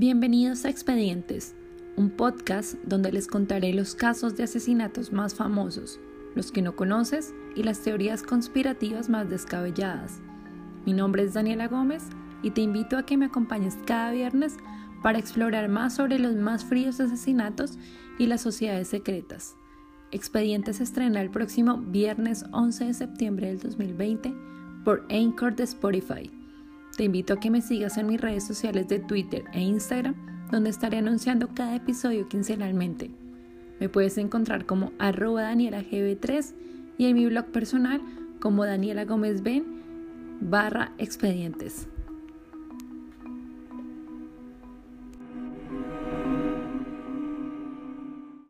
Bienvenidos a Expedientes, un podcast donde les contaré los casos de asesinatos más famosos, los que no conoces y las teorías conspirativas más descabelladas. Mi nombre es Daniela Gómez y te invito a que me acompañes cada viernes para explorar más sobre los más fríos asesinatos y las sociedades secretas. Expedientes se estrena el próximo viernes 11 de septiembre del 2020 por Anchor de Spotify. Te invito a que me sigas en mis redes sociales de Twitter e Instagram, donde estaré anunciando cada episodio quincenalmente. Me puedes encontrar como arroba danielagb3 y en mi blog personal como Daniela Gómez Ben barra expedientes.